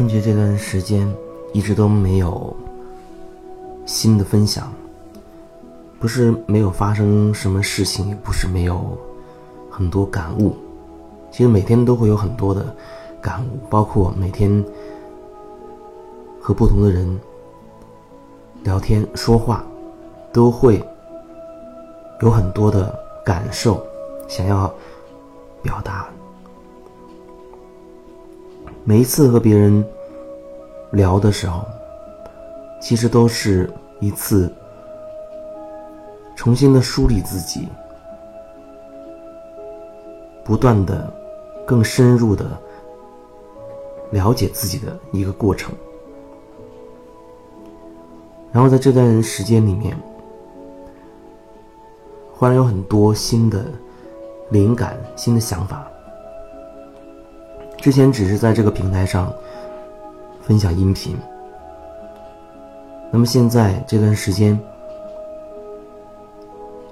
春节这段时间一直都没有新的分享，不是没有发生什么事情，也不是没有很多感悟。其实每天都会有很多的感悟，包括每天和不同的人聊天说话，都会有很多的感受想要表达。每一次和别人聊的时候，其实都是一次重新的梳理自己，不断的更深入的了解自己的一个过程。然后在这段时间里面，忽然有很多新的灵感、新的想法。之前只是在这个平台上分享音频，那么现在这段时间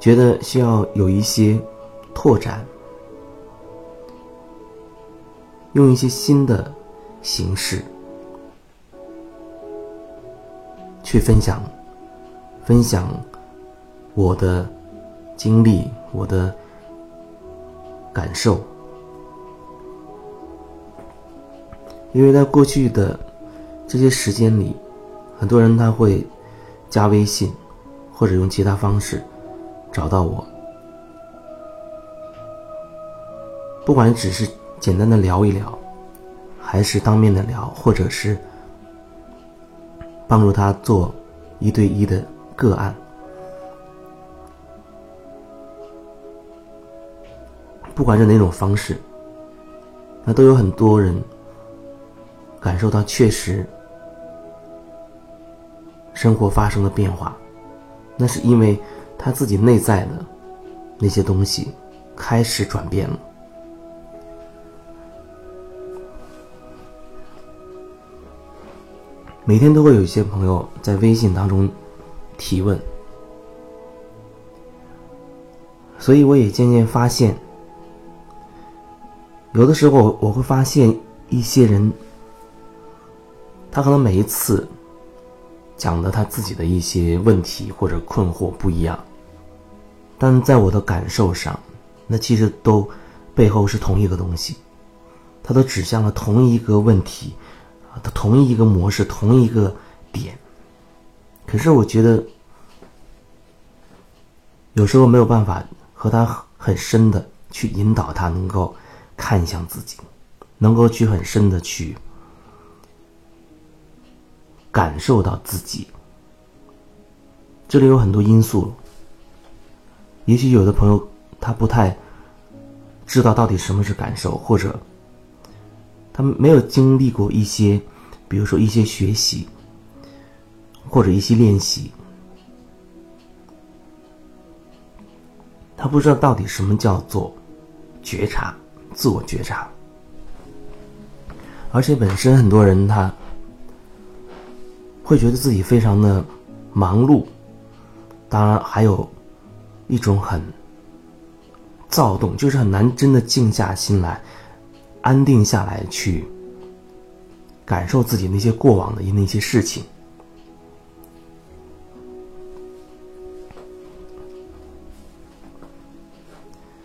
觉得需要有一些拓展，用一些新的形式去分享，分享我的经历，我的感受。因为在过去的这些时间里，很多人他会加微信，或者用其他方式找到我，不管只是简单的聊一聊，还是当面的聊，或者是帮助他做一对一的个案，不管是哪种方式，那都有很多人。感受到确实生活发生了变化，那是因为他自己内在的那些东西开始转变了。每天都会有一些朋友在微信当中提问，所以我也渐渐发现，有的时候我会发现一些人。他可能每一次讲的他自己的一些问题或者困惑不一样，但在我的感受上，那其实都背后是同一个东西，他都指向了同一个问题，啊，他同一个模式，同一个点。可是我觉得有时候没有办法和他很深的去引导他，能够看向自己，能够去很深的去。感受到自己，这里有很多因素。也许有的朋友他不太知道到底什么是感受，或者他没有经历过一些，比如说一些学习或者一些练习，他不知道到底什么叫做觉察、自我觉察，而且本身很多人他。会觉得自己非常的忙碌，当然还有一种很躁动，就是很难真的静下心来，安定下来去感受自己那些过往的那些事情。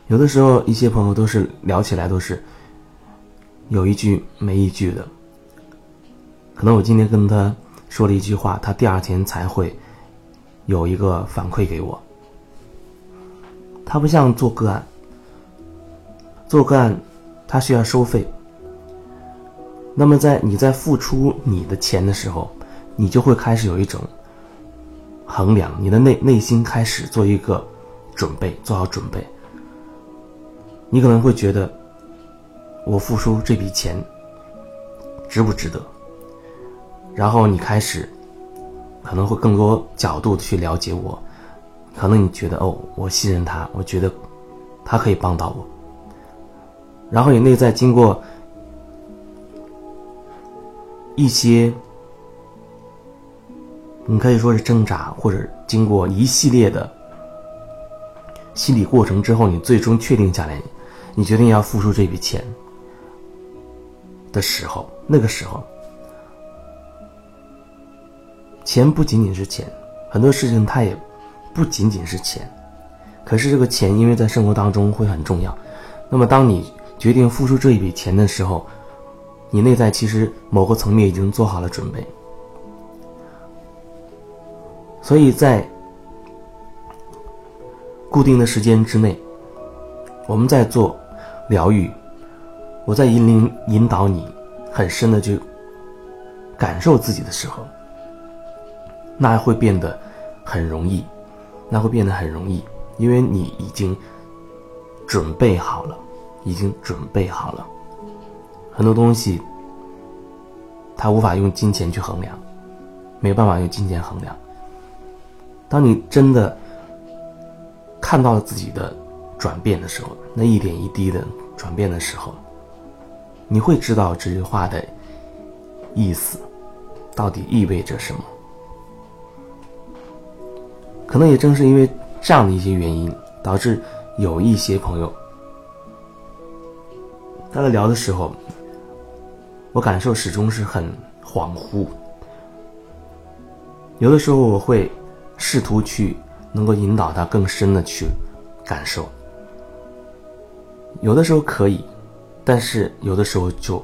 有的时候，一些朋友都是聊起来都是有一句没一句的，可能我今天跟他。说了一句话，他第二天才会有一个反馈给我。他不像做个案，做个案他需要收费。那么在你在付出你的钱的时候，你就会开始有一种衡量，你的内内心开始做一个准备，做好准备。你可能会觉得，我付出这笔钱值不值得？然后你开始，可能会更多角度去了解我，可能你觉得哦，我信任他，我觉得他可以帮到我。然后你内在经过一些，你可以说是挣扎，或者经过一系列的心理过程之后，你最终确定下来，你决定要付出这笔钱的时候，那个时候。钱不仅仅是钱，很多事情它也不仅仅是钱。可是这个钱，因为在生活当中会很重要。那么，当你决定付出这一笔钱的时候，你内在其实某个层面已经做好了准备。所以在固定的时间之内，我们在做疗愈，我在引领引导你很深的去感受自己的时候，那会变得很容易，那会变得很容易，因为你已经准备好了，已经准备好了，很多东西，它无法用金钱去衡量，没办法用金钱衡量。当你真的看到了自己的转变的时候，那一点一滴的转变的时候，你会知道这句话的意思到底意味着什么。可能也正是因为这样的一些原因，导致有一些朋友他在聊的时候，我感受始终是很恍惚。有的时候我会。试图去能够引导他更深的去感受，有的时候可以，但是有的时候就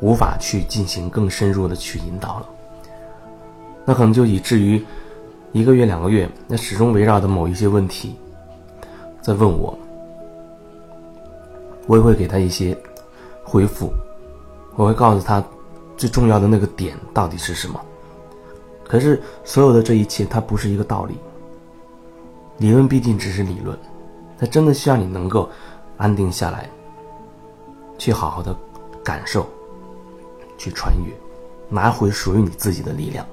无法去进行更深入的去引导了。那可能就以至于一个月两个月，那始终围绕着某一些问题在问我，我也会给他一些回复，我会告诉他最重要的那个点到底是什么。可是，所有的这一切，它不是一个道理。理论毕竟只是理论，它真的需要你能够安定下来，去好好的感受，去穿越，拿回属于你自己的力量。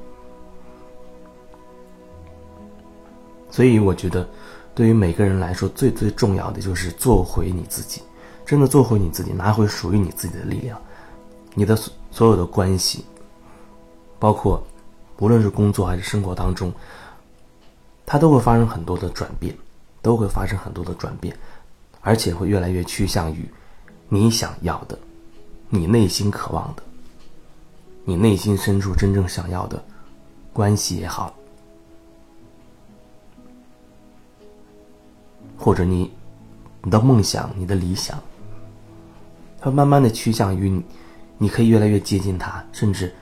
所以，我觉得，对于每个人来说，最最重要的就是做回你自己，真的做回你自己，拿回属于你自己的力量。你的所所有的关系，包括。无论是工作还是生活当中，它都会发生很多的转变，都会发生很多的转变，而且会越来越趋向于你想要的、你内心渴望的、你内心深处真正想要的关系也好，或者你你的梦想、你的理想，它慢慢的趋向于你，你可以越来越接近它，甚至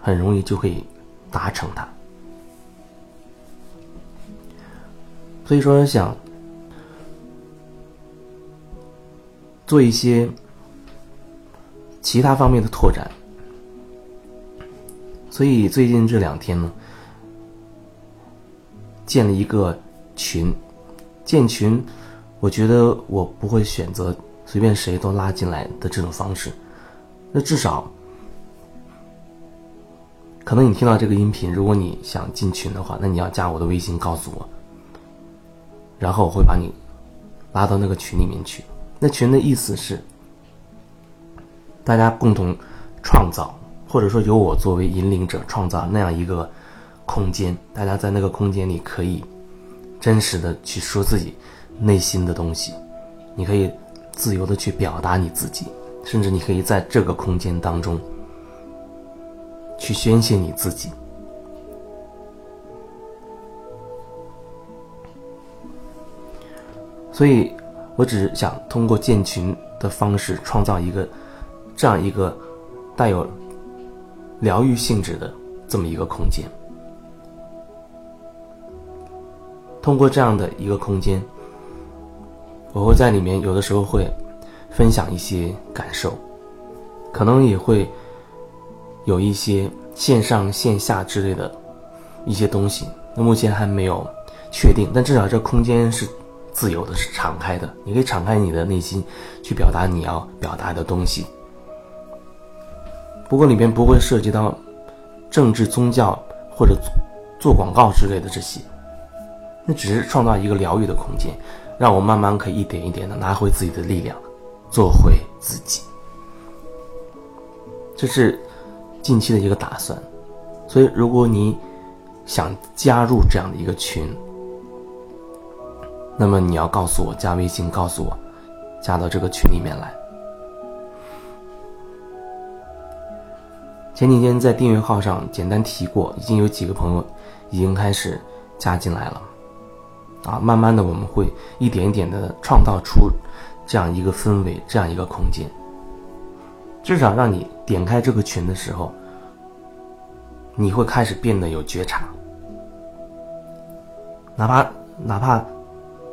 很容易就可以。达成它，所以说想做一些其他方面的拓展，所以最近这两天呢，建了一个群，建群，我觉得我不会选择随便谁都拉进来的这种方式，那至少。可能你听到这个音频，如果你想进群的话，那你要加我的微信告诉我，然后我会把你拉到那个群里面去。那群的意思是，大家共同创造，或者说由我作为引领者创造那样一个空间，大家在那个空间里可以真实的去说自己内心的东西，你可以自由的去表达你自己，甚至你可以在这个空间当中。去宣泄你自己，所以我只是想通过建群的方式，创造一个这样一个带有疗愈性质的这么一个空间。通过这样的一个空间，我会在里面有的时候会分享一些感受，可能也会。有一些线上线下之类的一些东西，那目前还没有确定，但至少这空间是自由的，是敞开的，你可以敞开你的内心去表达你要表达的东西。不过里面不会涉及到政治、宗教或者做广告之类的这些，那只是创造一个疗愈的空间，让我慢慢可以一点一点的拿回自己的力量，做回自己。这是。近期的一个打算，所以如果你想加入这样的一个群，那么你要告诉我加微信，告诉我加到这个群里面来。前几天在订阅号上简单提过，已经有几个朋友已经开始加进来了。啊，慢慢的我们会一点一点的创造出这样一个氛围，这样一个空间。至少让你点开这个群的时候，你会开始变得有觉察。哪怕哪怕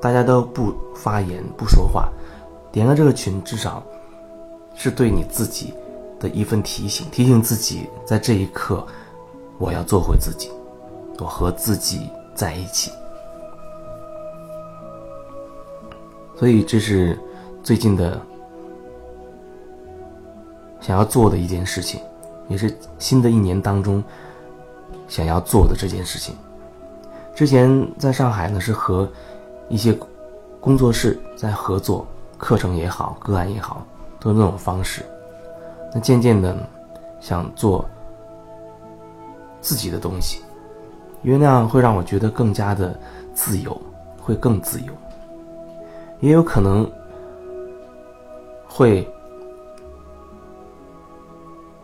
大家都不发言不说话，点开这个群，至少是对你自己的一份提醒，提醒自己在这一刻，我要做回自己，我和自己在一起。所以这是最近的想要做的一件事情，也是新的一年当中想要做的这件事情。之前在上海呢，是和一些工作室在合作，课程也好，个案也好，都是那种方式。那渐渐的想做自己的东西，因为那样会让我觉得更加的自由，会更自由。也有可能会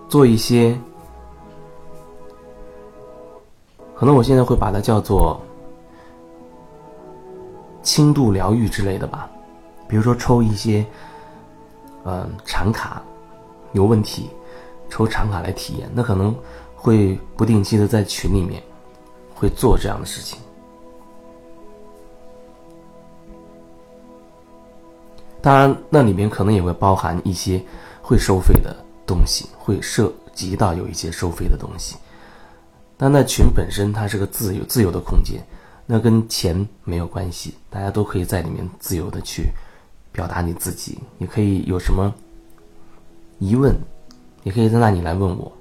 做一些。可能我现在会把它叫做轻度疗愈之类的吧，比如说抽一些，嗯，禅卡有问题，抽禅卡来体验，那可能会不定期的在群里面会做这样的事情。当然，那里面可能也会包含一些会收费的东西，会涉及到有一些收费的东西。但那群本身它是个自由自由的空间，那跟钱没有关系，大家都可以在里面自由的去表达你自己，你可以有什么疑问，也可以在那里来问我。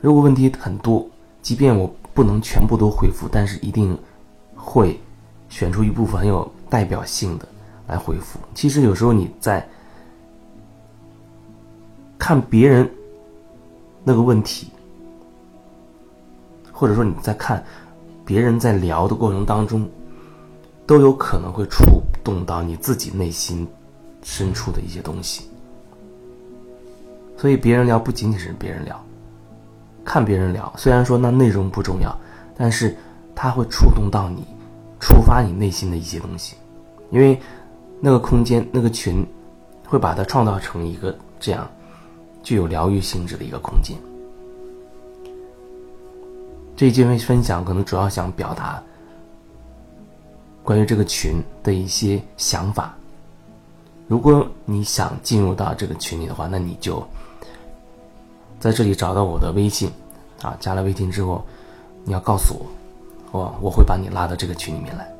如果问题很多，即便我不能全部都回复，但是一定会选出一部分很有代表性的来回复。其实有时候你在看别人那个问题。或者说你在看别人在聊的过程当中，都有可能会触动到你自己内心深处的一些东西。所以别人聊不仅仅是别人聊，看别人聊，虽然说那内容不重要，但是它会触动到你，触发你内心的一些东西，因为那个空间那个群会把它创造成一个这样具有疗愈性质的一个空间。这一节分享可能主要想表达关于这个群的一些想法。如果你想进入到这个群里的话，那你就在这里找到我的微信，啊，加了微信之后，你要告诉我，我我会把你拉到这个群里面来。